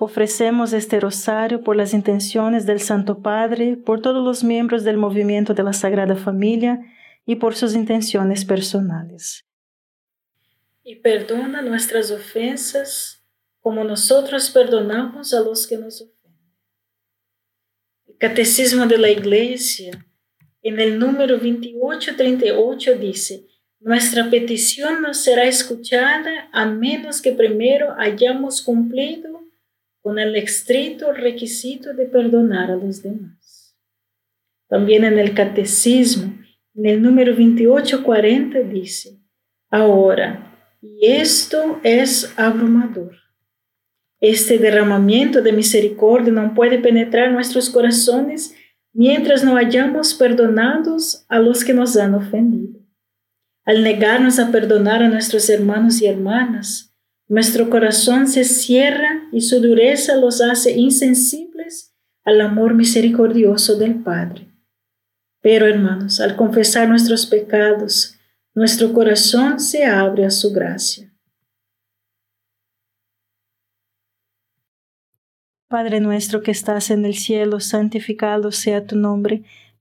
Ofrecemos este rosario por las intenciones del Santo Padre, por todos los miembros del movimiento de la Sagrada Familia y por sus intenciones personales. Y perdona nuestras ofensas como nosotros perdonamos a los que nos ofenden. El Catecismo de la Iglesia, en el número 2838, dice, nuestra petición no será escuchada a menos que primero hayamos cumplido con el estricto requisito de perdonar a los demás. También en el Catecismo, en el número 2840, dice, ahora, y esto es abrumador. Este derramamiento de misericordia no puede penetrar nuestros corazones mientras no hayamos perdonados a los que nos han ofendido. Al negarnos a perdonar a nuestros hermanos y hermanas, nuestro corazón se cierra y su dureza los hace insensibles al amor misericordioso del Padre. Pero, hermanos, al confesar nuestros pecados, nuestro corazón se abre a su gracia. Padre nuestro que estás en el cielo, santificado sea tu nombre.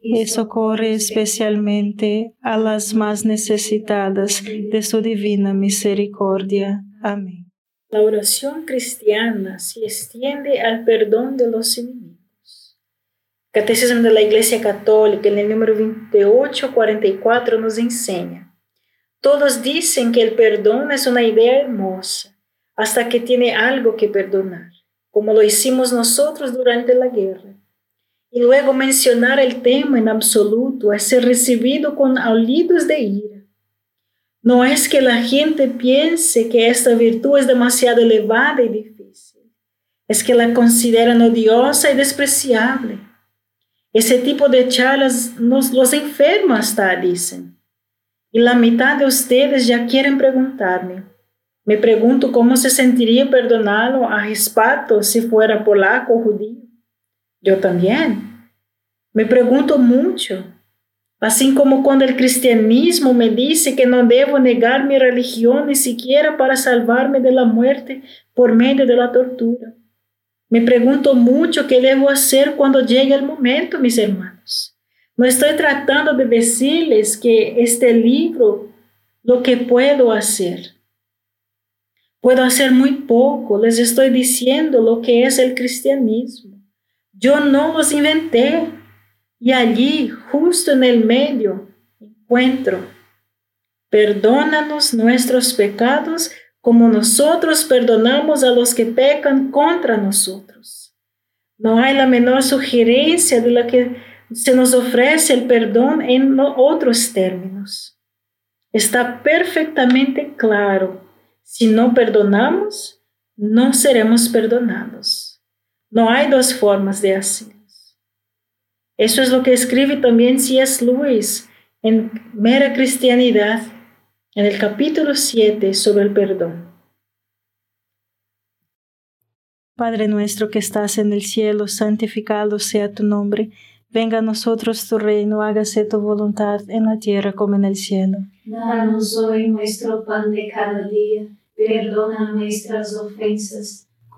y socorre especialmente a las más necesitadas de su divina misericordia. Amén. La oración cristiana se extiende al perdón de los enemigos. Catecismo de la Iglesia Católica, en el número 2844, nos enseña. Todos dicen que el perdón es una idea hermosa, hasta que tiene algo que perdonar, como lo hicimos nosotros durante la guerra. Y luego mencionar el tema en absoluto es ser recibido con aulidos de ira no es que la gente piense que esta virtud es demasiado elevada y difícil, es que la consideran odiosa y despreciable. Ese tipo de charlas nos los enferma hasta, dicen. Y la mitad de ustedes ya quieren preguntarme. Me pregunto cómo se sentiría perdonado a Espato si fuera polaco o judío. Yo también. Me pregunto mucho Así como cuando el cristianismo me dice que no debo negar mi religión ni siquiera para salvarme de la muerte por medio de la tortura. Me pregunto mucho qué debo hacer cuando llegue el momento, mis hermanos. No estoy tratando de decirles que este libro, lo que puedo hacer. Puedo hacer muy poco, les estoy diciendo lo que es el cristianismo. Yo no los inventé, y allí, justo en el medio, encuentro, perdónanos nuestros pecados como nosotros perdonamos a los que pecan contra nosotros. No hay la menor sugerencia de la que se nos ofrece el perdón en otros términos. Está perfectamente claro. Si no perdonamos, no seremos perdonados. No hay dos formas de hacer. Eso es lo que escribe también C.S. Lewis en Mera Cristianidad, en el capítulo 7 sobre el perdón. Padre nuestro que estás en el cielo, santificado sea tu nombre. Venga a nosotros tu reino, hágase tu voluntad en la tierra como en el cielo. Danos hoy nuestro pan de cada día, perdona nuestras ofensas,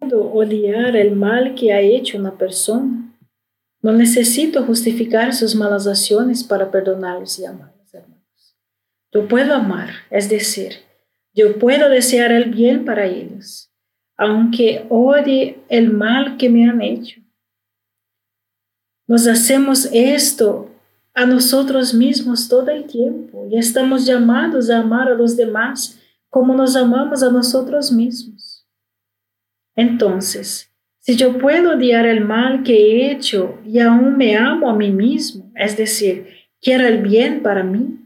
Odiar el mal que ha hecho una persona. No necesito justificar sus malas acciones para perdonarlos y amarlos, hermanos. Yo puedo amar, es decir, yo puedo desear el bien para ellos, aunque odie el mal que me han hecho. Nos hacemos esto a nosotros mismos todo el tiempo y estamos llamados a amar a los demás como nos amamos a nosotros mismos. Entonces, si yo puedo odiar el mal que he hecho y aún me amo a mí mismo, es decir, quiero el bien para mí,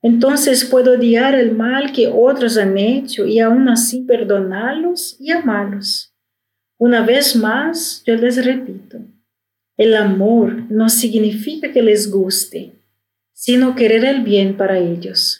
entonces puedo odiar el mal que otros han hecho y aún así perdonarlos y amarlos. Una vez más, yo les repito, el amor no significa que les guste, sino querer el bien para ellos.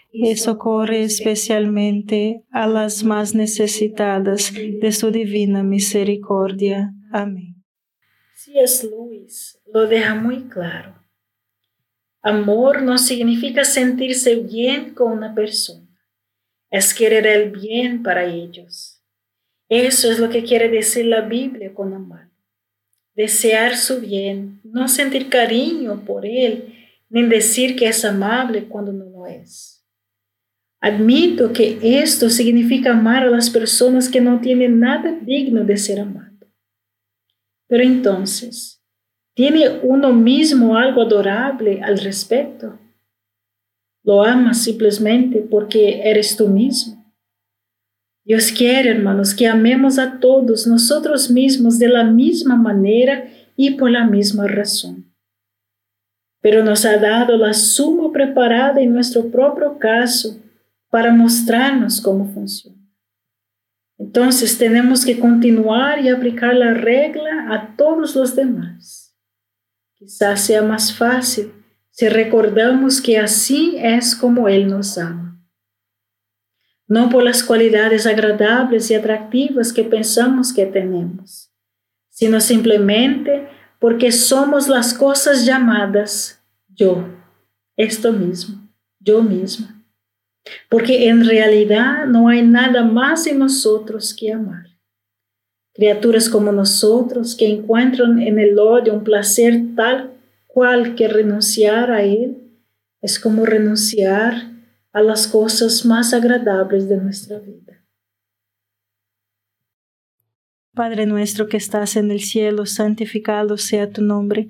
y socorre especialmente a las más necesitadas de su divina misericordia. Amén. C.S. Lewis lo deja muy claro. Amor no significa sentirse bien con una persona, es querer el bien para ellos. Eso es lo que quiere decir la Biblia con amar. Desear su bien, no sentir cariño por él, ni decir que es amable cuando no lo es. Admito que esto significa amar a las personas que no tienen nada digno de ser amado. Pero entonces, ¿tiene uno mismo algo adorable al respecto? ¿Lo amas simplemente porque eres tú mismo? Dios quiere, hermanos, que amemos a todos nosotros mismos de la misma manera y por la misma razón. Pero nos ha dado la suma preparada en nuestro propio caso para mostrarnos cómo funciona. Entonces tenemos que continuar y aplicar la regla a todos los demás. Quizás sea más fácil si recordamos que así es como Él nos ama. No por las cualidades agradables y atractivas que pensamos que tenemos, sino simplemente porque somos las cosas llamadas yo, esto mismo, yo misma porque en realidad no hay nada más en nosotros que amar. Criaturas como nosotros que encuentran en el odio un placer tal cual que renunciar a él es como renunciar a las cosas más agradables de nuestra vida. Padre nuestro que estás en el cielo, santificado sea tu nombre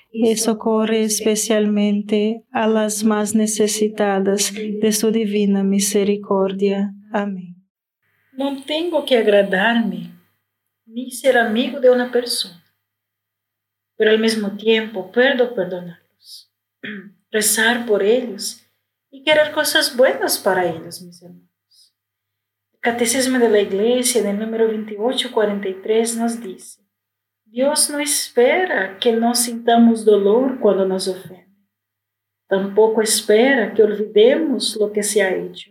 y socorre especialmente a las más necesitadas de su divina misericordia. Amén. No tengo que agradarme ni ser amigo de una persona, pero al mismo tiempo puedo perdonarlos, rezar por ellos y querer cosas buenas para ellos, mis hermanos. El Catecismo de la Iglesia, del número 2843, nos dice, Dios no espera que nos sintamos dolor cuando nos ofende. Tampoco espera que olvidemos lo que se ha hecho.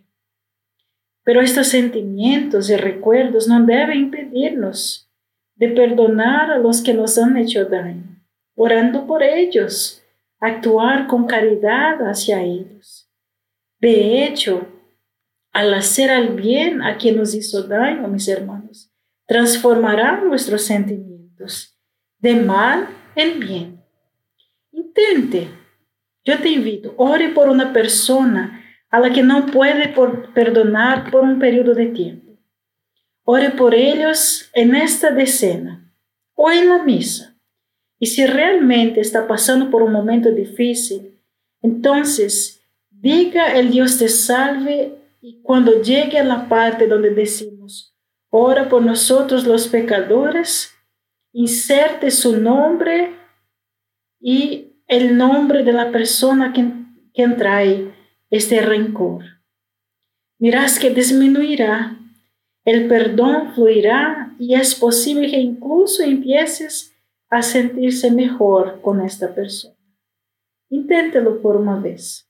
Pero estos sentimientos y recuerdos no deben impedirnos de perdonar a los que nos han hecho daño, orando por ellos, actuar con caridad hacia ellos. De hecho, al hacer al bien a quien nos hizo daño, mis hermanos, transformará nuestros sentimientos de mal en bien. Intente, yo te invito, ore por una persona a la que no puede perdonar por un periodo de tiempo. Ore por ellos en esta decena o en la misa. Y si realmente está pasando por un momento difícil, entonces diga el Dios te salve y cuando llegue a la parte donde decimos, ora por nosotros los pecadores, inserte su nombre y el nombre de la persona que, que trae este rencor. Mirás que disminuirá el perdón fluirá y es posible que incluso empieces a sentirse mejor con esta persona. Inténtelo por una vez.